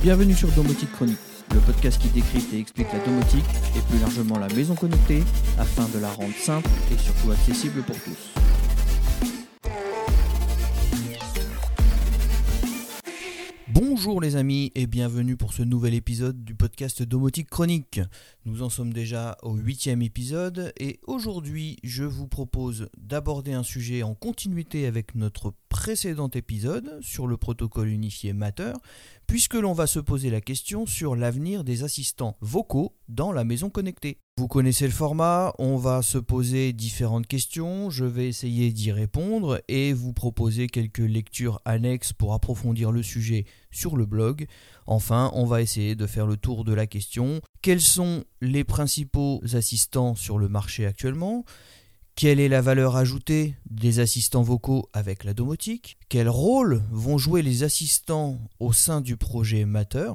Bienvenue sur Domotique Chronique, le podcast qui décrypte et explique la domotique et plus largement la maison connectée afin de la rendre simple et surtout accessible pour tous. Bonjour les amis et bienvenue pour ce nouvel épisode du podcast Domotique Chronique. Nous en sommes déjà au huitième épisode et aujourd'hui je vous propose d'aborder un sujet en continuité avec notre précédent épisode sur le protocole unifié Matter puisque l'on va se poser la question sur l'avenir des assistants vocaux dans la maison connectée. Vous connaissez le format, on va se poser différentes questions, je vais essayer d'y répondre et vous proposer quelques lectures annexes pour approfondir le sujet sur le blog. Enfin, on va essayer de faire le tour de la question. Quels sont les principaux assistants sur le marché actuellement? Quelle est la valeur ajoutée des assistants vocaux avec la domotique? Quel rôle vont jouer les assistants au sein du projet Matter?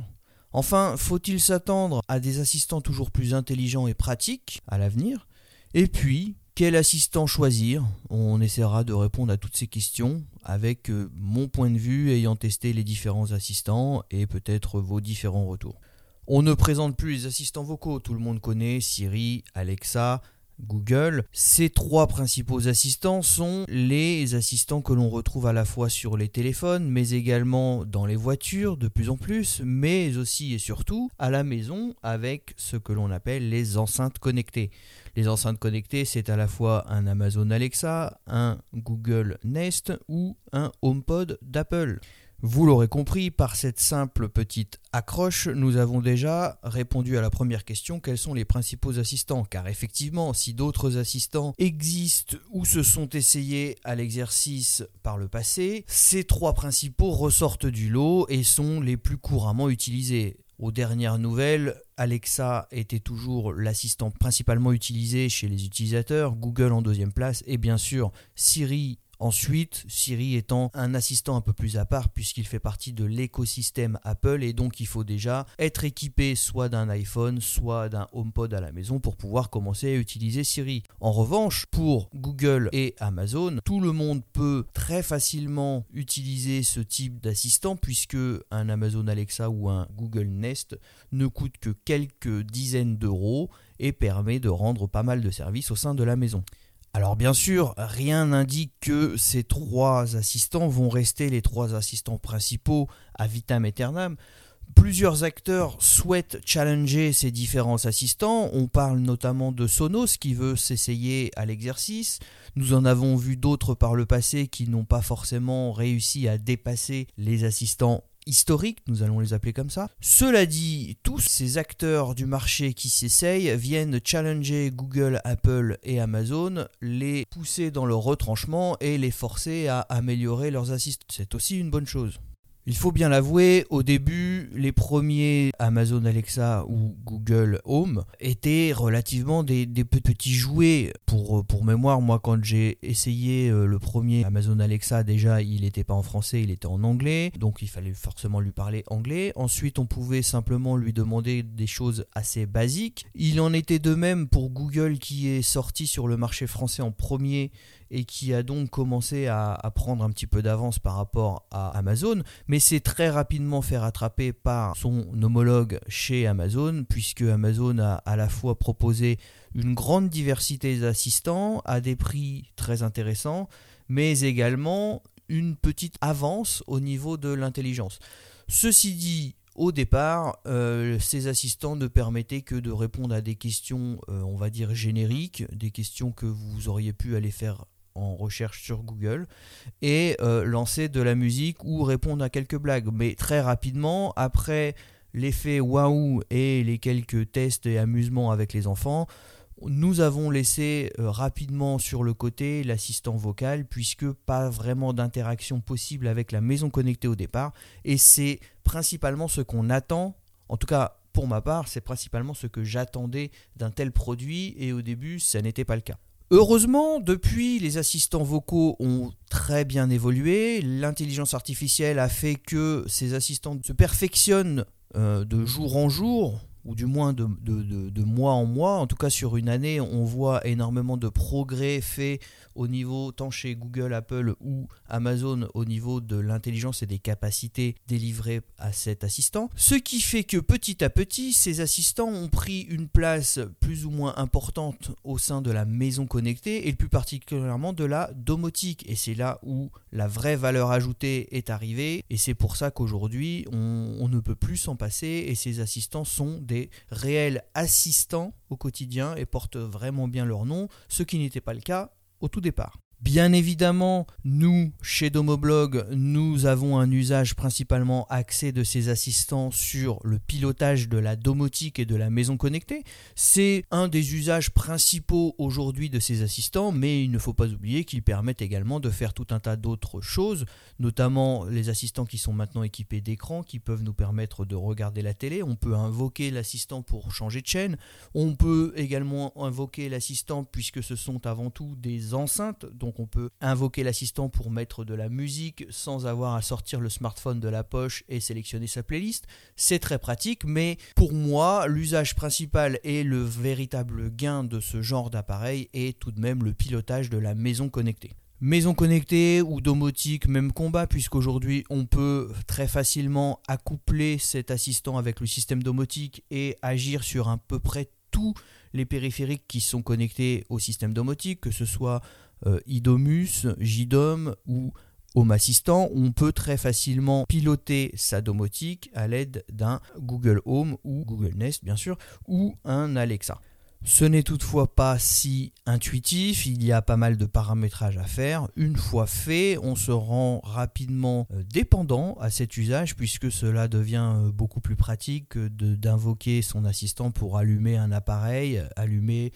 Enfin, faut-il s'attendre à des assistants toujours plus intelligents et pratiques à l'avenir? Et puis, quel assistant choisir? On essaiera de répondre à toutes ces questions avec euh, mon point de vue ayant testé les différents assistants et peut-être vos différents retours. On ne présente plus les assistants vocaux, tout le monde connaît Siri, Alexa, Google. Ces trois principaux assistants sont les assistants que l'on retrouve à la fois sur les téléphones, mais également dans les voitures de plus en plus, mais aussi et surtout à la maison avec ce que l'on appelle les enceintes connectées. Les enceintes connectées, c'est à la fois un Amazon Alexa, un Google Nest ou un HomePod d'Apple. Vous l'aurez compris, par cette simple petite accroche, nous avons déjà répondu à la première question, quels sont les principaux assistants? Car effectivement, si d'autres assistants existent ou se sont essayés à l'exercice par le passé, ces trois principaux ressortent du lot et sont les plus couramment utilisés. Aux dernières nouvelles, Alexa était toujours l'assistant principalement utilisé chez les utilisateurs, Google en deuxième place et bien sûr Siri Ensuite, Siri étant un assistant un peu plus à part puisqu'il fait partie de l'écosystème Apple et donc il faut déjà être équipé soit d'un iPhone, soit d'un HomePod à la maison pour pouvoir commencer à utiliser Siri. En revanche, pour Google et Amazon, tout le monde peut très facilement utiliser ce type d'assistant puisque un Amazon Alexa ou un Google Nest ne coûte que quelques dizaines d'euros et permet de rendre pas mal de services au sein de la maison. Alors bien sûr, rien n'indique que ces trois assistants vont rester les trois assistants principaux à vitam aeternam. Plusieurs acteurs souhaitent challenger ces différents assistants. On parle notamment de Sonos qui veut s'essayer à l'exercice. Nous en avons vu d'autres par le passé qui n'ont pas forcément réussi à dépasser les assistants historiques, nous allons les appeler comme ça. Cela dit, tous ces acteurs du marché qui s'essayent viennent challenger Google, Apple et Amazon, les pousser dans leur retranchement et les forcer à améliorer leurs assistants. C'est aussi une bonne chose. Il faut bien l'avouer, au début, les premiers Amazon Alexa ou Google Home étaient relativement des, petits jouets. Pour, mémoire, moi, quand j'ai essayé euh, le premier Amazon Alexa, déjà, il n'était pas en français, il était en anglais. Donc, il fallait forcément lui parler anglais. Ensuite, on pouvait simplement lui demander des choses assez basiques. Il en était de même pour Google qui est sorti sur le marché français en premier et qui a donc commencé à, prendre un petit peu d'avance par rapport à Amazon, mais c'est très rapidement fait rattraper par son homologue chez Amazon, puisque Amazon a à la fois proposé une grande diversité d'assistants à des prix très intéressants, mais également une petite avance au niveau de l'intelligence. Ceci dit, au départ, euh, ces assistants ne permettaient que de répondre à des questions, euh, on va dire génériques, des questions que vous auriez pu aller faire en recherche sur Google et euh, lancer de la musique ou répondre à quelques blagues. Mais très rapidement, après l'effet waouh et les quelques tests et amusements avec les enfants, nous avons laissé euh, rapidement sur le côté l'assistant vocal puisque pas vraiment d'interaction possible avec la maison connectée au départ et c'est principalement ce qu'on attend, en tout cas pour ma part, c'est principalement ce que j'attendais d'un tel produit et au début ça n'était pas le cas. Heureusement, depuis, les assistants vocaux ont très bien évolué. L'intelligence artificielle a fait que ces assistants se perfectionnent euh, de jour en jour ou du moins de, de, mois en mois, en tout cas sur une année, on voit énormément de progrès faits au niveau tant chez Google, Apple ou Amazon au niveau de l'intelligence et des capacités délivrées à cet assistant. Ce qui fait que petit à petit, ces assistants ont pris une place plus ou moins importante au sein de la maison connectée et plus particulièrement de la domotique. Et c'est là où la vraie valeur ajoutée est arrivée et c'est pour ça qu'aujourd'hui on, on ne peut plus s'en passer et ces assistants sont des réels assistants au quotidien et portent vraiment bien leur nom, ce qui n'était pas le cas au tout départ. Bien évidemment, nous, chez Domoblog, nous avons un usage principalement axé de ces assistants sur le pilotage de la domotique et de la maison connectée. C'est un des usages principaux aujourd'hui de ces assistants, mais il ne faut pas oublier qu'ils permettent également de faire tout un tas d'autres choses, notamment les assistants qui sont maintenant équipés d'écran, qui peuvent nous permettre de regarder la télé. On peut invoquer l'assistant pour changer de chaîne. On peut également invoquer l'assistant puisque ce sont avant tout des enceintes. Donc on peut invoquer l'assistant pour mettre de la musique sans avoir à sortir le smartphone de la poche et sélectionner sa playlist. C'est très pratique, mais pour moi, l'usage principal et le véritable gain de ce genre d'appareil est tout de même le pilotage de la maison connectée. Maison connectée ou domotique, même combat, puisqu'aujourd'hui on peut très facilement accoupler cet assistant avec le système domotique et agir sur à peu près tous les périphériques qui sont connectés au système domotique, que ce soit euh, Idomus, JDOM ou Home Assistant, on peut très facilement piloter sa domotique à l'aide d'un Google Home ou Google Nest bien sûr, ou un Alexa. Ce n'est toutefois pas si intuitif, il y a pas mal de paramétrages à faire. Une fois fait, on se rend rapidement euh, dépendant à cet usage puisque cela devient euh, beaucoup plus pratique d'invoquer son assistant pour allumer un appareil, allumer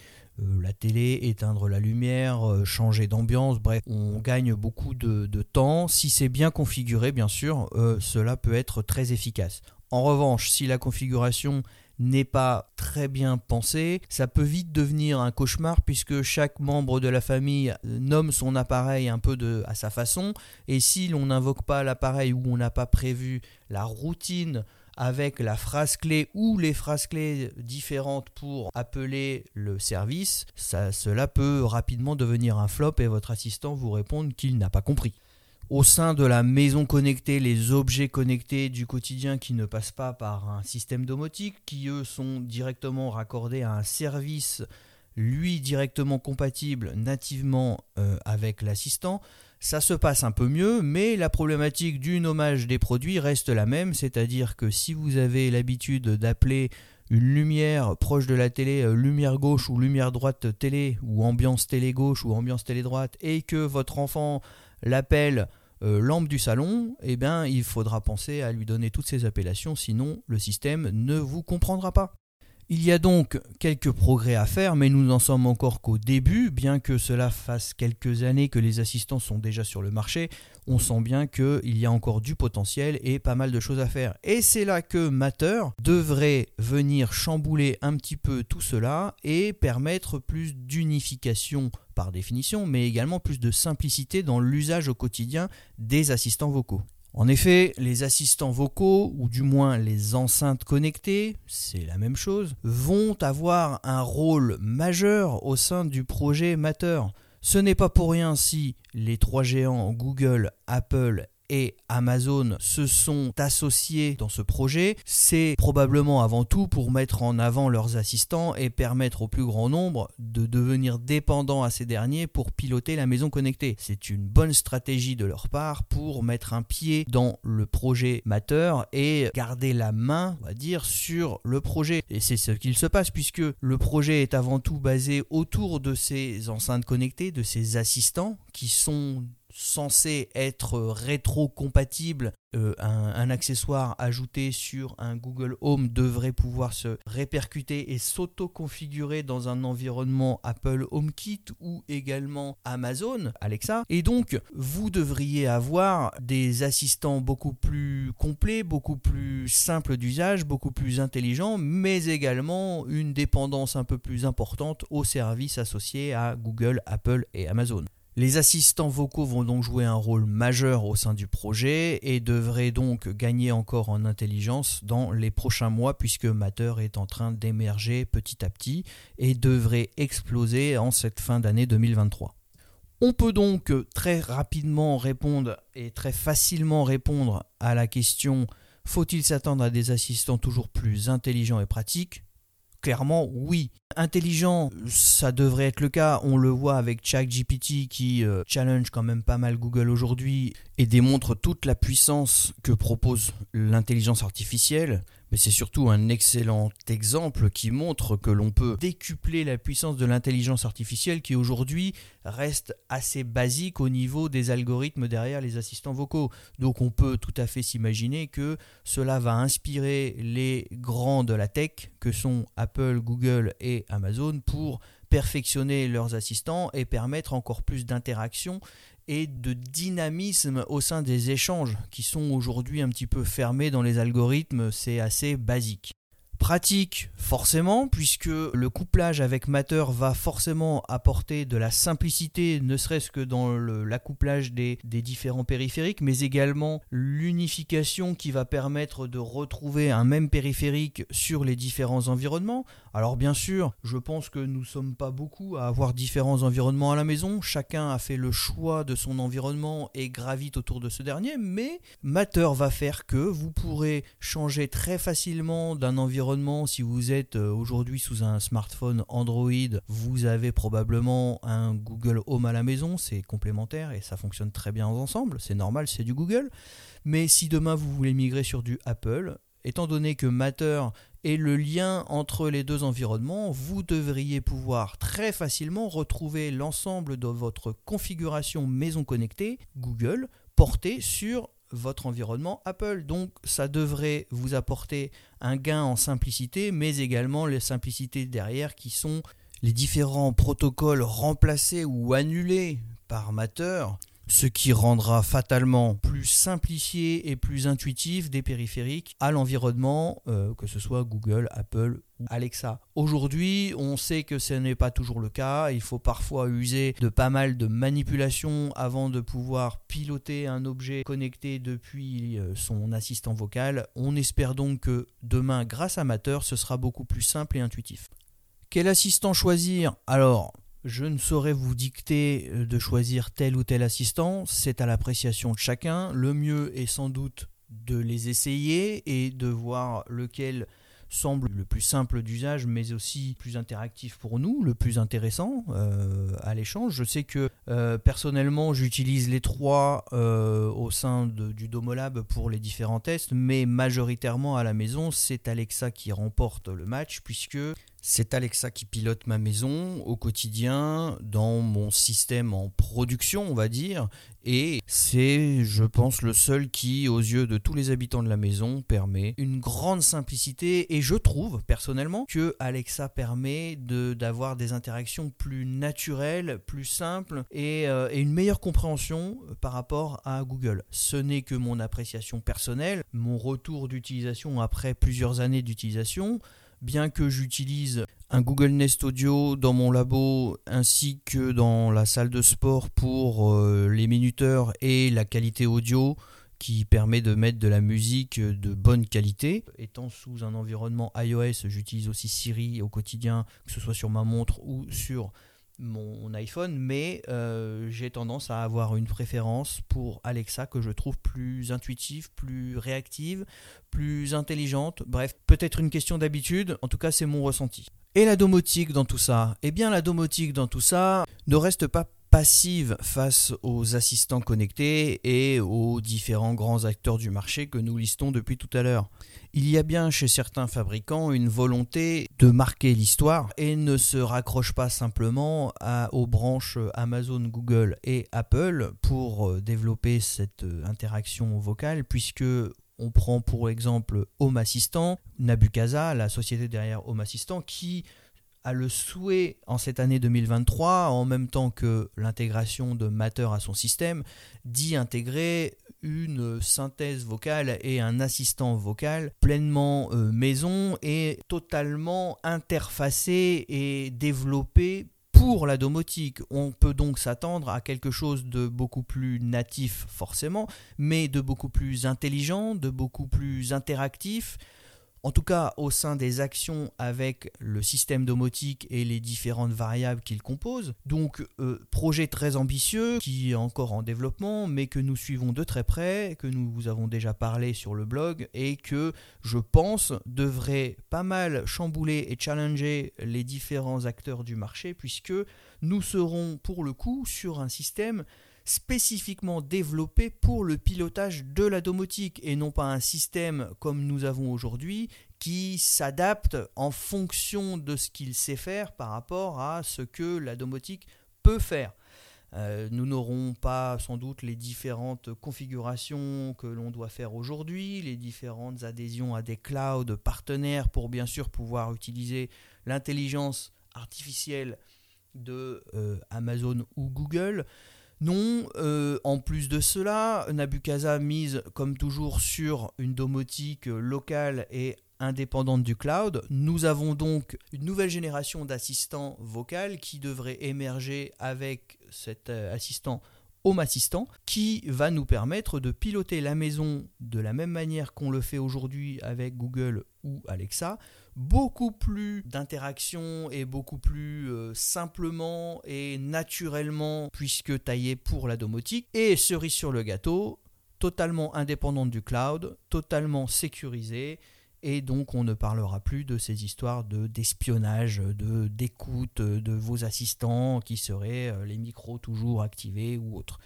la télé, éteindre la lumière, euh, changer d'ambiance, bref, on gagne beaucoup de, temps. Si c'est bien configuré, bien sûr, euh, cela peut être très efficace. En revanche, si la configuration n'est pas très bien pensée, ça peut vite devenir un cauchemar puisque chaque membre de la famille nomme son appareil un peu de, à sa façon et si l'on n'invoque pas l'appareil ou on n'a pas prévu la routine avec la phrase clé ou les phrases clés différentes pour appeler le service, cela peut rapidement devenir un flop et votre assistant vous répondre qu'il n'a pas compris. Au sein de la maison connectée, les objets connectés du quotidien qui ne passent pas par un système domotique, qui eux sont directement raccordés à un service, lui directement compatible nativement euh, avec l'assistant, ça se passe un peu mieux, mais la problématique du nommage des produits reste la même, c'est-à-dire que si vous avez l'habitude d'appeler une lumière proche de la télé, euh, lumière gauche ou lumière droite télé, ou ambiance télé gauche ou ambiance télé droite, et que votre enfant l'appelle euh, lampe du salon, eh bien il faudra penser à lui donner toutes ces appellations, sinon le système ne vous comprendra pas. Il y a donc quelques progrès à faire, mais nous n'en sommes encore qu'au début, bien que cela fasse quelques années que les assistants sont déjà sur le marché, on sent bien qu'il y a encore du potentiel et pas mal de choses à faire. Et c'est là que Matter devrait venir chambouler un petit peu tout cela et permettre plus d'unification par définition, mais également plus de simplicité dans l'usage au quotidien des assistants vocaux. En effet, les assistants vocaux, ou du moins les enceintes connectées, c'est la même chose, vont avoir un rôle majeur au sein du projet Matter. Ce n'est pas pour rien si les trois géants Google, Apple et Amazon se sont associés dans ce projet, c'est probablement avant tout pour mettre en avant leurs assistants et permettre au plus grand nombre de devenir dépendants à ces derniers pour piloter la maison connectée. C'est une bonne stratégie de leur part pour mettre un pied dans le projet Matter et garder la main, on va dire, sur le projet. Et c'est ce qu'il se passe puisque le projet est avant tout basé autour de ces enceintes connectées, de ces assistants qui sont censé être rétro-compatible, euh, un, accessoire ajouté sur un Google Home devrait pouvoir se répercuter et s'auto-configurer dans un environnement Apple HomeKit ou également Amazon Alexa. Et donc, vous devriez avoir des assistants beaucoup plus complets, beaucoup plus simples d'usage, beaucoup plus intelligents, mais également une dépendance un peu plus importante aux services associés à Google, Apple et Amazon. Les assistants vocaux vont donc jouer un rôle majeur au sein du projet et devraient donc gagner encore en intelligence dans les prochains mois puisque Matter est en train d'émerger petit à petit et devrait exploser en cette fin d'année 2023. On peut donc très rapidement répondre et très facilement répondre à la question faut-il s'attendre à des assistants toujours plus intelligents et pratiques? Clairement, oui. Intelligent, ça devrait être le cas. On le voit avec ChatGPT qui euh, challenge quand même pas mal Google aujourd'hui et démontre toute la puissance que propose l'intelligence artificielle mais c'est surtout un excellent exemple qui montre que l'on peut décupler la puissance de l'intelligence artificielle qui aujourd'hui reste assez basique au niveau des algorithmes derrière les assistants vocaux. Donc on peut tout à fait s'imaginer que cela va inspirer les grands de la tech que sont Apple, Google et Amazon pour perfectionner leurs assistants et permettre encore plus d'interaction et de dynamisme au sein des échanges qui sont aujourd'hui un petit peu fermés dans les algorithmes, c'est assez basique. Pratique, forcément, puisque le couplage avec Matter va forcément apporter de la simplicité, ne serait-ce que dans l'accouplage des, des, différents périphériques, mais également l'unification qui va permettre de retrouver un même périphérique sur les différents environnements. Alors bien sûr, je pense que nous ne sommes pas beaucoup à avoir différents environnements à la maison, chacun a fait le choix de son environnement et gravite autour de ce dernier, mais Matter va faire que vous pourrez changer très facilement d'un environnement. Si vous êtes euh, aujourd'hui sous un smartphone Android, vous avez probablement un Google Home à la maison, c'est complémentaire et ça fonctionne très bien ensemble, c'est normal, c'est du Google. Mais si demain vous voulez migrer sur du Apple, étant donné que Matter est le lien entre les deux environnements, vous devriez pouvoir très facilement retrouver l'ensemble de votre configuration maison connectée Google portée sur votre environnement Apple. Donc ça devrait vous apporter un gain en simplicité, mais également les simplicités derrière qui sont les différents protocoles remplacés ou annulés par Matter ce qui rendra fatalement plus simplifié et plus intuitif des périphériques à l'environnement, euh, que ce soit Google, Apple ou Alexa. Aujourd'hui, on sait que ce n'est pas toujours le cas, il faut parfois user de pas mal de manipulations avant de pouvoir piloter un objet connecté depuis euh, son assistant vocal. On espère donc que demain, grâce à Matter, ce sera beaucoup plus simple et intuitif. Quel assistant choisir? Alors, je ne saurais vous dicter euh, de choisir tel ou tel assistant, c'est à l'appréciation de chacun. Le mieux est sans doute de les essayer et de voir lequel semble le plus simple d'usage, mais aussi plus interactif pour nous, le plus intéressant euh, à l'échange. Je sais que euh, personnellement, j'utilise les trois au sein du Domolab pour les différents tests, mais majoritairement à la maison, c'est Alexa qui remporte le match, puisque c'est Alexa qui pilote ma maison au quotidien dans mon système en production, on va dire, et c'est, je pense, le seul qui, aux yeux de tous les habitants de la maison, permet une grande simplicité. Et je trouve, personnellement, que Alexa permet d'avoir des interactions plus naturelles, plus simples et, euh, et une meilleure compréhension par rapport à Google. Ce n'est que mon appréciation personnelle, mon retour d'utilisation après plusieurs années d'utilisation bien que j'utilise un Google Nest Audio dans mon labo ainsi que dans la salle de sport pour euh, les minuteurs et la qualité audio qui permet de mettre de la musique de bonne qualité. Étant sous un environnement iOS, j'utilise aussi Siri au quotidien, que ce soit sur ma montre ou sur mon iPhone, mais euh, j'ai tendance à avoir une préférence pour Alexa que je trouve plus intuitive, plus réactive, plus intelligente. Bref, peut-être une question d'habitude, en tout cas c'est mon ressenti. Et la domotique dans tout ça? Eh bien la domotique dans tout ça ne reste pas passive face aux assistants connectés et aux différents grands acteurs du marché que nous listons depuis tout à l'heure. Il y a bien chez certains fabricants une volonté de marquer l'histoire et ne se raccroche pas simplement aux branches Amazon, Google et Apple pour euh, développer cette euh, interaction vocale puisque on prend pour exemple Home Assistant, Nabucasa, la société derrière Home Assistant, qui a le souhait en cette année 2023, en même temps que l'intégration de Matter à son système, d'y intégrer une synthèse vocale et un assistant vocal pleinement euh, maison et totalement interfacé et développé pour la domotique. On peut donc s'attendre à quelque chose de beaucoup plus natif forcément, mais de beaucoup plus intelligent, de beaucoup plus interactif, en tout cas au sein des actions avec le système domotique et les différentes variables qu'il compose. Donc euh, projet très ambitieux qui est encore en développement mais que nous suivons de très près, que nous vous avons déjà parlé sur le blog et que je pense devrait pas mal chambouler et challenger les différents acteurs du marché puisque nous serons pour le coup sur un système spécifiquement développé pour le pilotage de la domotique et non pas un système comme nous avons aujourd'hui qui s'adapte en fonction de ce qu'il sait faire par rapport à ce que la domotique peut faire. Euh, nous n'aurons pas sans doute les différentes configurations que l'on doit faire aujourd'hui, les différentes adhésions à des clouds partenaires pour bien sûr pouvoir utiliser l'intelligence artificielle de euh, Amazon ou Google. Non, euh, en plus de cela, Nabucasa mise comme toujours sur une domotique locale et indépendante du cloud. Nous avons donc une nouvelle génération d'assistants vocaux qui devrait émerger avec cet euh, assistant Home Assistant qui va nous permettre de piloter la maison de la même manière qu'on le fait aujourd'hui avec Google ou Alexa, beaucoup plus d'interaction et beaucoup plus euh, simplement et naturellement puisque taillé pour la domotique. Et cerise sur le gâteau, totalement indépendante du cloud, totalement sécurisée et donc on ne parlera plus de ces histoires de d'espionnage, de d'écoute de vos assistants qui seraient euh, les micros toujours activés ou autres.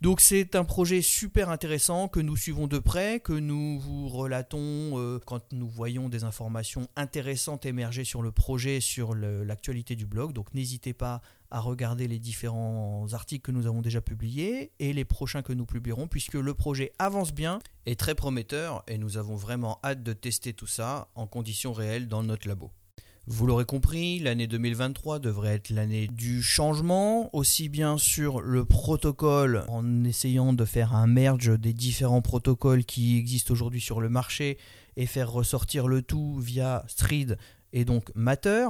Donc c'est un projet super intéressant que nous suivons de près, que nous vous relatons euh, quand nous voyons des informations intéressantes émerger sur le projet, sur l'actualité du blog. Donc n'hésitez pas à regarder les différents articles que nous avons déjà publiés et les prochains que nous publierons puisque le projet avance bien, est très prometteur et nous avons vraiment hâte de tester tout ça en conditions réelles dans notre labo. Vous l'aurez compris, l'année 2023 devrait être l'année du changement, aussi bien sur le protocole, en essayant de faire un merge des différents protocoles qui existent aujourd'hui sur le marché et faire ressortir le tout via Street et donc Matter,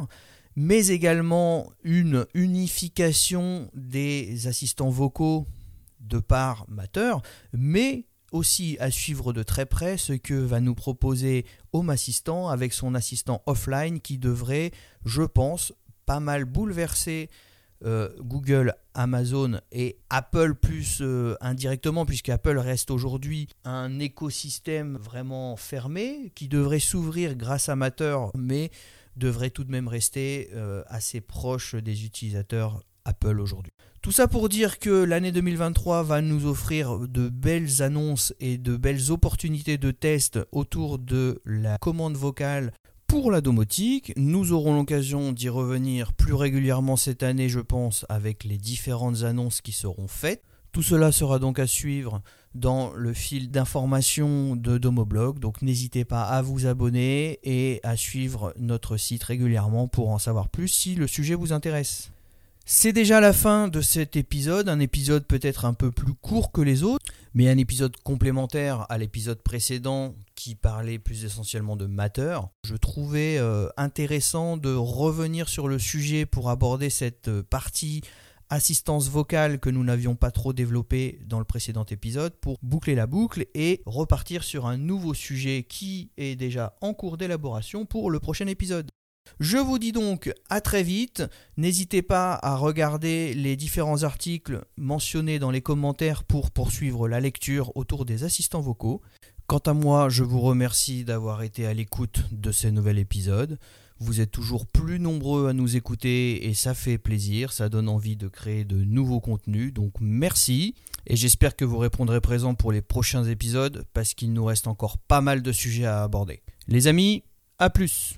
mais également une unification des assistants vocaux de par Matter, mais aussi à suivre de très près ce que va nous proposer Home Assistant avec son assistant offline qui devrait, je pense, pas mal bouleverser euh, Google, Amazon et Apple plus euh, indirectement, puisque Apple reste aujourd'hui un écosystème vraiment fermé qui devrait s'ouvrir grâce à Matter, mais devrait tout de même rester euh, assez proche des utilisateurs Apple aujourd'hui. Tout ça pour dire que l'année 2023 va nous offrir de belles annonces et de belles opportunités de test autour de la commande vocale pour la domotique. Nous aurons l'occasion d'y revenir plus régulièrement cette année, je pense, avec les différentes annonces qui seront faites. Tout cela sera donc à suivre dans le fil d'information de Domoblog. Donc n'hésitez pas à vous abonner et à suivre notre site régulièrement pour en savoir plus si le sujet vous intéresse. C'est déjà la fin de cet épisode, un épisode peut-être un peu plus court que les autres, mais un épisode complémentaire à l'épisode précédent qui parlait plus essentiellement de Matter. Je trouvais euh, intéressant de revenir sur le sujet pour aborder cette euh, partie assistance vocale que nous n'avions pas trop développée dans le précédent épisode pour boucler la boucle et repartir sur un nouveau sujet qui est déjà en cours d'élaboration pour le prochain épisode. Je vous dis donc à très vite. N'hésitez pas à regarder les différents articles mentionnés dans les commentaires pour poursuivre la lecture autour des assistants vocaux. Quant à moi, je vous remercie d'avoir été à l'écoute de ce nouvel épisode. Vous êtes toujours plus nombreux à nous écouter et ça fait plaisir, ça donne envie de créer de nouveaux contenus. Donc merci et j'espère que vous répondrez présent pour les prochains épisodes parce qu'il nous reste encore pas mal de sujets à aborder. Les amis, à plus